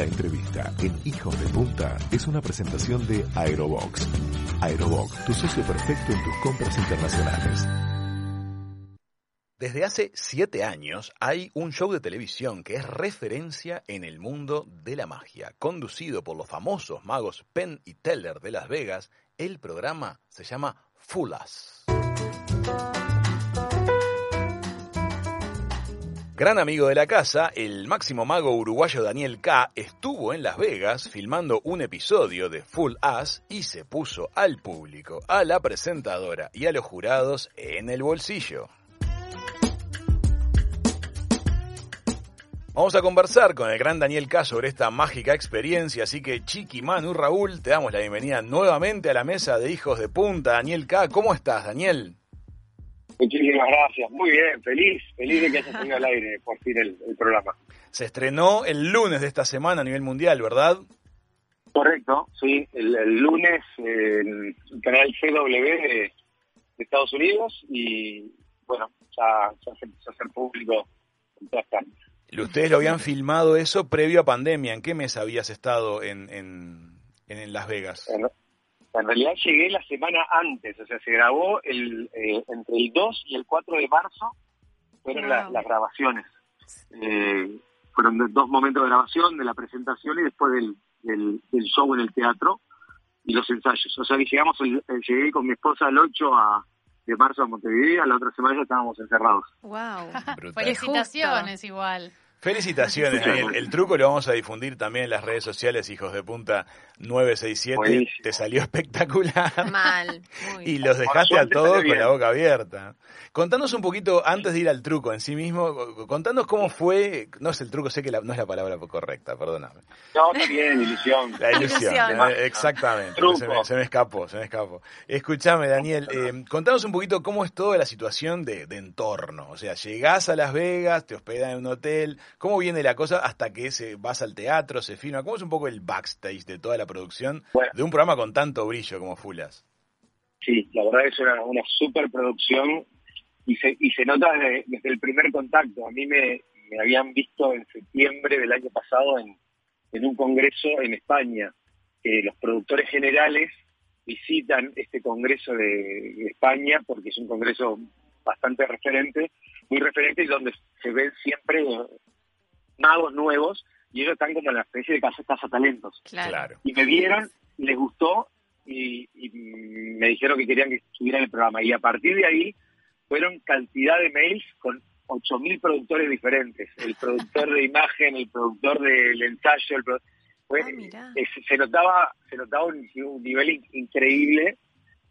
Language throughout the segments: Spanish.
La entrevista en Hijos de Punta es una presentación de Aerobox. Aerobox, tu socio perfecto en tus compras internacionales. Desde hace siete años hay un show de televisión que es referencia en el mundo de la magia. Conducido por los famosos magos Penn y Teller de Las Vegas, el programa se llama Fulas. Gran amigo de la casa, el máximo mago uruguayo Daniel K. estuvo en Las Vegas filmando un episodio de Full As y se puso al público, a la presentadora y a los jurados en el bolsillo. Vamos a conversar con el gran Daniel K sobre esta mágica experiencia, así que Chiqui, Manu, Raúl, te damos la bienvenida nuevamente a la mesa de Hijos de Punta. Daniel K, ¿cómo estás, Daniel? Muchísimas gracias, muy bien, feliz, feliz de que haya tenido al aire por fin el, programa. Se estrenó el lunes de esta semana a nivel mundial, ¿verdad? Correcto, sí, el, lunes en el canal CW de, Estados Unidos y bueno, ya, se empezó a hacer público en todas partes. Ustedes lo habían filmado eso previo a pandemia, ¿en qué mes habías estado en, en, en Las Vegas? En realidad llegué la semana antes, o sea, se grabó el, eh, entre el 2 y el 4 de marzo, fueron las grabaciones. Eh, fueron dos momentos de grabación, de la presentación y después del, del, show en el teatro y los ensayos. O sea, que llegamos, el, llegué con mi esposa el 8 a, de marzo a Montevideo, la otra semana ya estábamos encerrados. ¡Wow! Felicitaciones igual. Felicitaciones, Daniel. El truco lo vamos a difundir también en las redes sociales, hijos de punta 967. Te salió espectacular. Mal. y los dejaste a todos con la boca abierta. Contanos un poquito, antes de ir al truco en sí mismo, contanos cómo fue, no es el truco, sé que no es la palabra correcta, perdóname. No, está bien, ilusión. La ilusión, exactamente. Se me, escapó, se me escapó. Escúchame, Daniel, eh, contanos un poquito cómo es toda la situación de, de entorno. O sea, llegás a Las Vegas, te hospedan en un hotel, ¿Cómo viene la cosa hasta que se vas al teatro, se filma? ¿Cómo es un poco el backstage de toda la producción de un programa con tanto brillo como Fulas? Sí, la verdad es una, una super producción y se, y se nota desde, el primer contacto. A mí me, habían visto en septiembre del año pasado en, en un congreso en España. que los productores generales visitan este congreso de, España porque es un congreso bastante referente, muy referente y donde se ven siempre magos nuevos y ellos están como en la especie de casa, casa talentos. Claro. Y me vieron, les gustó y, me dijeron que querían que estuviera en el programa. Y a partir de ahí fueron cantidad de mails con 8.000 productores diferentes. El productor de imagen, el productor del ensayo, el ah, eh, se notaba se notaba un, nivel increíble.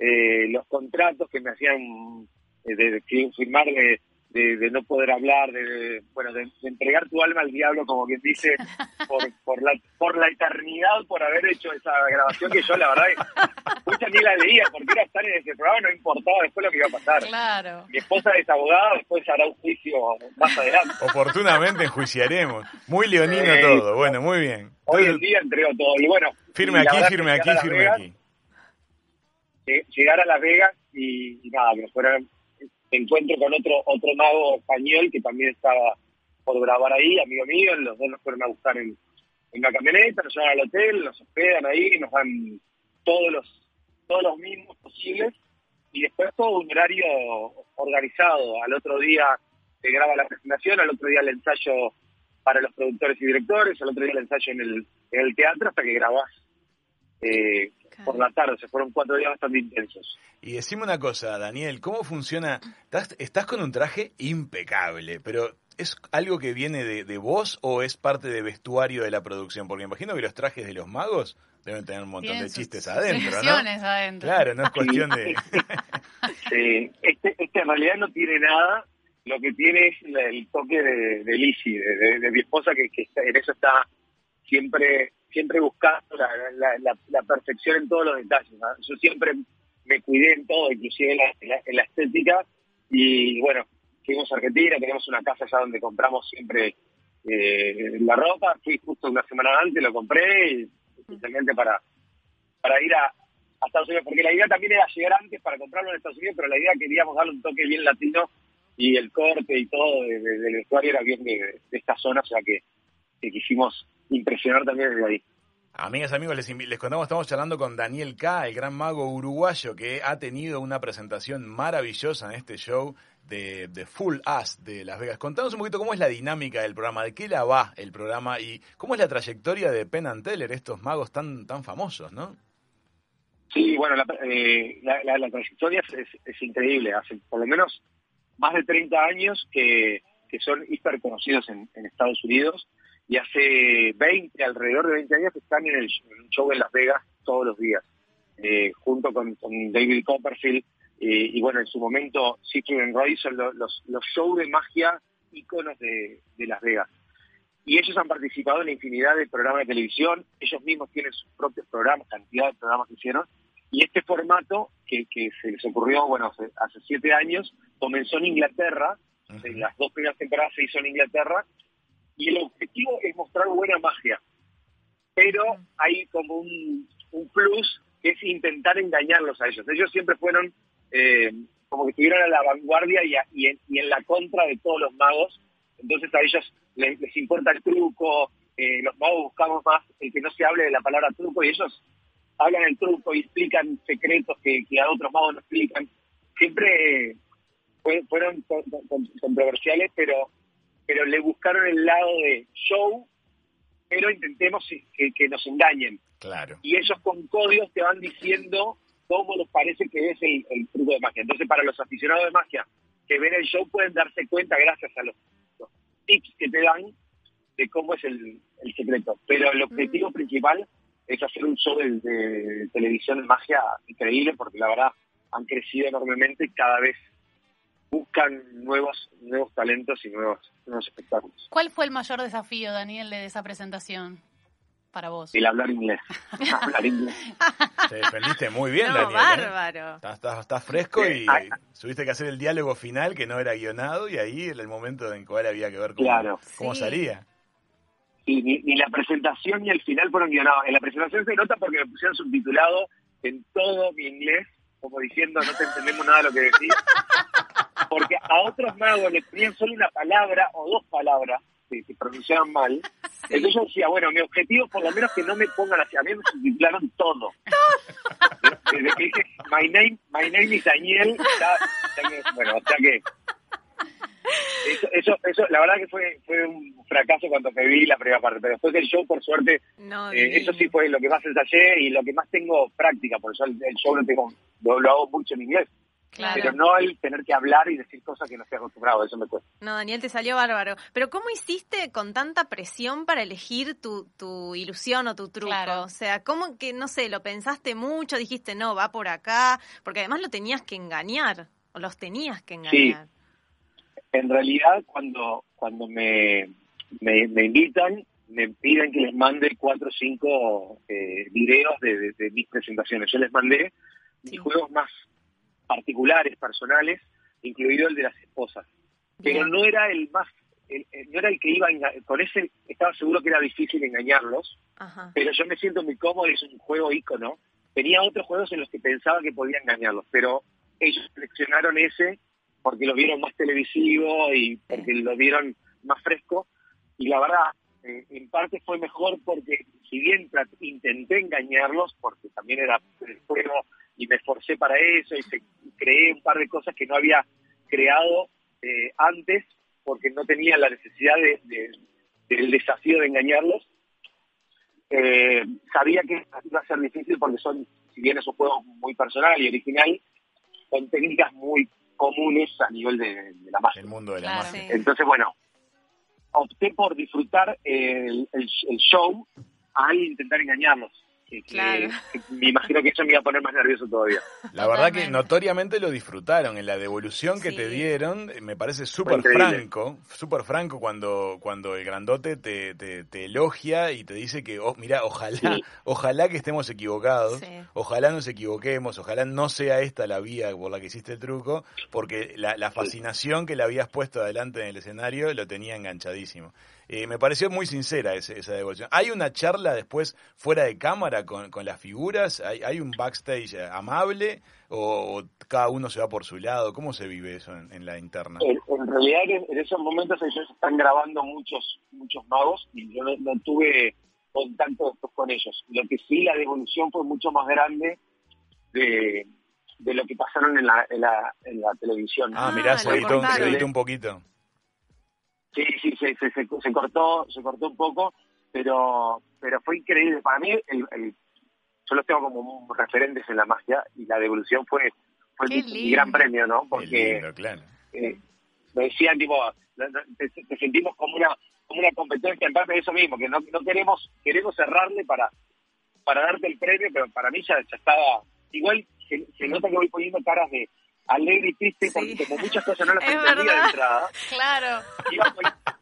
Eh, los contratos que me hacían eh, de, de firmar de de, no poder hablar, de, bueno, de, entregar tu alma al diablo, como quien dice, por, por, la, por la eternidad, por haber hecho esa grabación que yo, la verdad, mucha ni la leía, porque era estar en ese programa, no importaba después lo que iba a pasar. Claro. Mi esposa es abogada, después hará un juicio más adelante. Oportunamente enjuiciaremos. Muy leonino todo, bueno, muy bien. Hoy en día entrego todo, y bueno. Firme aquí, firme aquí, firme aquí. Llegar a Las Vegas y, y nada, que fueran encuentro con otro otro mago español que también estaba por grabar ahí, amigo mío, los dos nos fueron a buscar en, en una camioneta, nos llevan al hotel, nos hospedan ahí, nos dan todos los todos los mismos posibles y después todo un horario organizado. Al otro día se graba la presentación, al otro día el ensayo para los productores y directores, al otro día el ensayo en el, en el teatro hasta que grabás eh, por la tarde, se fueron cuatro días bastante intensos. Y decime una cosa, Daniel, ¿cómo funciona? Estás, con un traje impecable, pero ¿es algo que viene de, vos o es parte de vestuario de la producción? Porque imagino que los trajes de los magos deben tener un montón de chistes adentro, ¿no? adentro. Claro, no es cuestión de... sí, este, este, en realidad no tiene nada, lo que tiene es el toque de, de Lizzie, de, mi esposa, que, que en eso está siempre siempre buscando la, perfección en todos los detalles. Yo siempre me cuidé en todo, inclusive en la, estética. Y bueno, fuimos a Argentina, tenemos una casa allá donde compramos siempre eh, la ropa. Fui justo una semana antes, lo compré, especialmente para, para ir a, Estados Unidos, porque la idea también era llegar antes para comprarlo en Estados Unidos, pero la idea queríamos darle un toque bien latino y el corte y todo del vestuario era bien de, esta zona, o sea que que quisimos impresionar también desde ahí. Amigas, amigos, les, les contamos, estamos charlando con Daniel K., el gran mago uruguayo que ha tenido una presentación maravillosa en este show de, de, Full As de Las Vegas. Contanos un poquito cómo es la dinámica del programa, de qué la va el programa y cómo es la trayectoria de Penn and Teller, estos magos tan, tan famosos, ¿no? Sí, bueno, la, eh, la, trayectoria es, increíble. Hace por lo menos más de 30 años que, que son hiper conocidos en, en Estados Unidos y hace 20, alrededor de 20 años que están en el show en Las Vegas todos los días, eh, junto con, David Copperfield. Eh, y bueno, en su momento, and Roy son los, los, shows de magia íconos de, Las Vegas. Y ellos han participado en la infinidad de programas de televisión, ellos mismos tienen sus propios programas, cantidad de programas que hicieron, y este formato que, que se les ocurrió, bueno, hace, hace siete años, comenzó en Inglaterra, las dos primeras temporadas se hizo en Inglaterra, y el objetivo es mostrar buena magia. Pero hay como un, plus que es intentar engañarlos a ellos. Ellos siempre fueron eh, como que estuvieron a la vanguardia y, en, la contra de todos los magos. Entonces a ellos les, importa el truco, eh, los magos buscamos más el que no se hable de la palabra truco y ellos hablan el truco y explican secretos que, a otros magos no explican. Siempre fueron controversiales, pero pero le buscaron el lado de show, pero intentemos que, nos engañen. Claro. Y ellos con códigos te van diciendo cómo les parece que es el, truco de magia. Entonces, para los aficionados de magia que ven el show pueden darse cuenta, gracias a los, tips que te dan, de cómo es el, secreto. Pero el objetivo mm. principal es hacer un show de, de, televisión de magia increíble, porque la verdad han crecido enormemente y cada vez buscan nuevos nuevos talentos y nuevos, nuevos espectáculos. ¿Cuál fue el mayor desafío, Daniel, de esa presentación para vos? El hablar inglés. hablar inglés. Te defendiste muy bien, Daniel. ¿eh? bárbaro. Estás, fresco y tuviste que hacer el diálogo final que no era guionado y ahí era el momento en cual había que ver cómo, cómo salía. Sí, ni, ni, la presentación ni el final fueron guionados. En la presentación se nota porque me pusieron subtitulado en todo mi inglés, como diciendo no te entendemos nada de lo que decís porque a otros magos le ponían solo una palabra o dos palabras que se pronunciaban mal. Entonces yo decía, bueno, mi objetivo por lo menos que no me pongan así. A mí me subtitularon todo. Desde que dije, my name, my name is Daniel, bueno, o sea que... Eso, eso, eso, la verdad que fue, fue un fracaso cuando me vi la primera parte, pero después del show, por suerte, eh, eso sí fue lo que más ensayé y lo que más tengo práctica, por eso el, show lo, tengo, lo hago mucho en inglés. Pero no el tener que hablar y decir cosas que no estoy acostumbrado, eso me cuesta. No, Daniel, te salió bárbaro. Pero ¿cómo hiciste con tanta presión para elegir tu, tu ilusión o tu truco? O sea, ¿cómo que, no sé, lo pensaste mucho, dijiste, no, va por acá? Porque además lo tenías que engañar, o los tenías que engañar. Sí. En realidad, cuando, cuando me, me, invitan, me piden que les mande cuatro o cinco eh, videos de, mis presentaciones. Yo les mandé mis juegos más particulares, personales, incluido el de las esposas. Pero no era el más, no era el que iba a con ese estaba seguro que era difícil engañarlos, pero yo me siento muy cómodo, es un juego ícono. Tenía otros juegos en los que pensaba que podía engañarlos, pero ellos seleccionaron ese porque lo vieron más televisivo y porque lo vieron más fresco. Y la verdad, eh, en parte fue mejor porque si bien intenté engañarlos, porque también era el juego y me esforcé para eso y creé un par de cosas que no había creado eh, antes porque no tenía la necesidad de, del desafío de engañarlos. Eh, sabía que iba a ser difícil porque son, si bien es un juego muy personal y original, son técnicas muy comunes a nivel de, la magia. El mundo de la magia. Entonces, bueno, opté por disfrutar el, el, el show al intentar engañarlos claro. me imagino que eso me iba a poner más nervioso todavía. La verdad que notoriamente lo disfrutaron. En la devolución que te dieron, me parece súper franco, súper franco cuando, cuando el grandote te, te, elogia y te dice que, oh, mira, ojalá, ojalá que estemos equivocados, ojalá nos equivoquemos, ojalá no sea esta la vía por la que hiciste el truco, porque la, la fascinación que le habías puesto adelante en el escenario lo tenía enganchadísimo. Eh, me pareció muy sincera esa devolución. ¿Hay una charla después fuera de cámara con, con las figuras? ¿Hay, ¿Hay, un backstage amable o, cada uno se va por su lado? ¿Cómo se vive eso en, la interna? En, realidad en, esos momentos ellos están grabando muchos muchos magos y yo no, tuve contacto con ellos. Lo que sí, la devolución fue mucho más grande de, de lo que pasaron en la, en la, en la televisión. Ah, mirá, se, editó, se un poquito. Sí, sí, se, se, se, cortó, se cortó un poco, pero pero fue increíble. Para mí, el, el, yo los tengo como referentes en la magia y la devolución fue, fue mi, gran premio, ¿no? Porque eh, me decían, tipo, te, sentimos como una como una competencia en parte de eso mismo, que no, no queremos queremos cerrarle para para darte el premio, pero para mí ya, ya estaba... Igual se, nota que voy poniendo caras de alegre y triste, porque como muchas cosas no las entendía de entrada. Claro.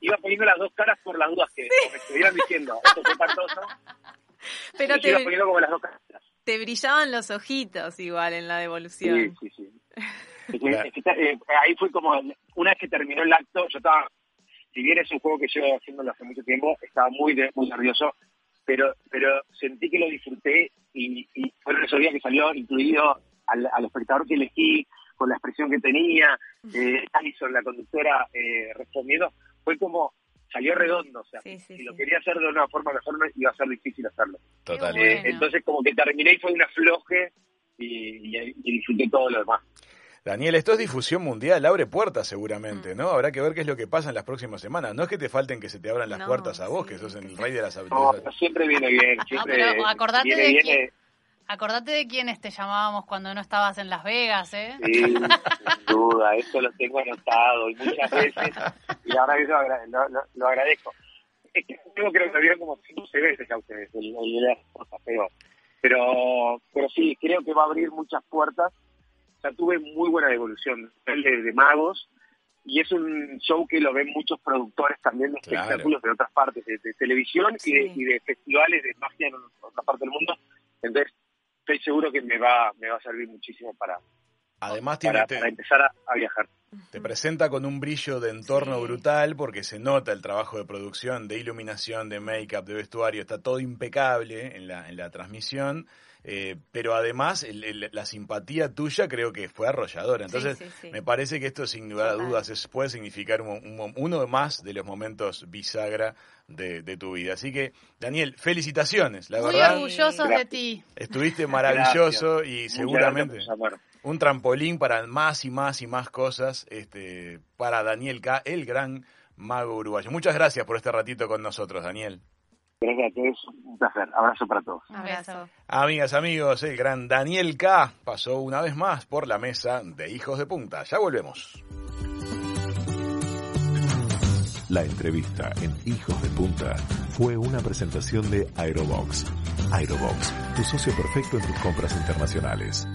Iba, poniendo las dos caras por las dudas que me estuvieran diciendo, esto fue partoso. Pero te, iba poniendo como las dos caras. Te brillaban los ojitos igual en la devolución. Sí, sí, sí. Eh, ahí fue como, una vez que terminó el acto, yo estaba, si bien es un juego que llevo haciéndolo hace mucho tiempo, estaba muy, muy nervioso, pero pero sentí que lo disfruté y, y fueron esos días que salió incluido al, al espectador que elegí, con la expresión que tenía, eh, Alison, la conductora, eh, respondiendo, fue como salió redondo, o sea, si lo quería hacer de una forma mejor iba a ser difícil hacerlo. Totalmente. Eh, entonces como que terminé y fue una floje y, y, disfruté todo lo demás. Daniel, esto es difusión mundial, abre puertas seguramente, mm. ¿no? Habrá que ver qué es lo que pasa en las próximas semanas. No es que te falten que se te abran las puertas a vos, que sos el rey de las habilidades. No, siempre viene bien, siempre pero acordate de Acordate de quiénes te llamábamos cuando no estabas en Las Vegas, ¿eh? Sí, sin duda, eso lo tengo anotado y muchas veces, y ahora lo, lo, lo, agradezco. Es que creo que lo vieron como 15 veces a ustedes, el, el, las cosas, pero, pero, pero sí, creo que va a abrir muchas puertas. Sea, tuve muy buena devolución de, de magos, y es un show que lo ven muchos productores también de espectáculos de otras partes, de, televisión y, de, y, de, festivales de magia en otra parte del mundo. Entonces, estoy seguro que me va, me va a servir muchísimo para, Además para, empezar a, viajar. Te presenta con un brillo de entorno brutal porque se nota el trabajo de producción, de iluminación, de make-up, de vestuario, está todo impecable en la, en la transmisión. Eh, pero además la simpatía tuya creo que fue arrolladora. Entonces, me parece que esto sin lugar a dudas es, puede significar uno más de los momentos bisagra de, tu vida. Así que, Daniel, felicitaciones, la verdad. Muy orgullosos de ti. Estuviste maravilloso y seguramente un trampolín para más y más y más cosas este, para Daniel K., el gran mago uruguayo. Muchas gracias por este ratito con nosotros, Daniel. Gracias, es un placer. Abrazo para todos. Abrazo. Amigas, amigos, el gran Daniel K. pasó una vez más por la mesa de Hijos de Punta. Ya volvemos. La entrevista en Hijos de Punta fue una presentación de Aerobox. Aerobox, tu socio perfecto en tus compras internacionales.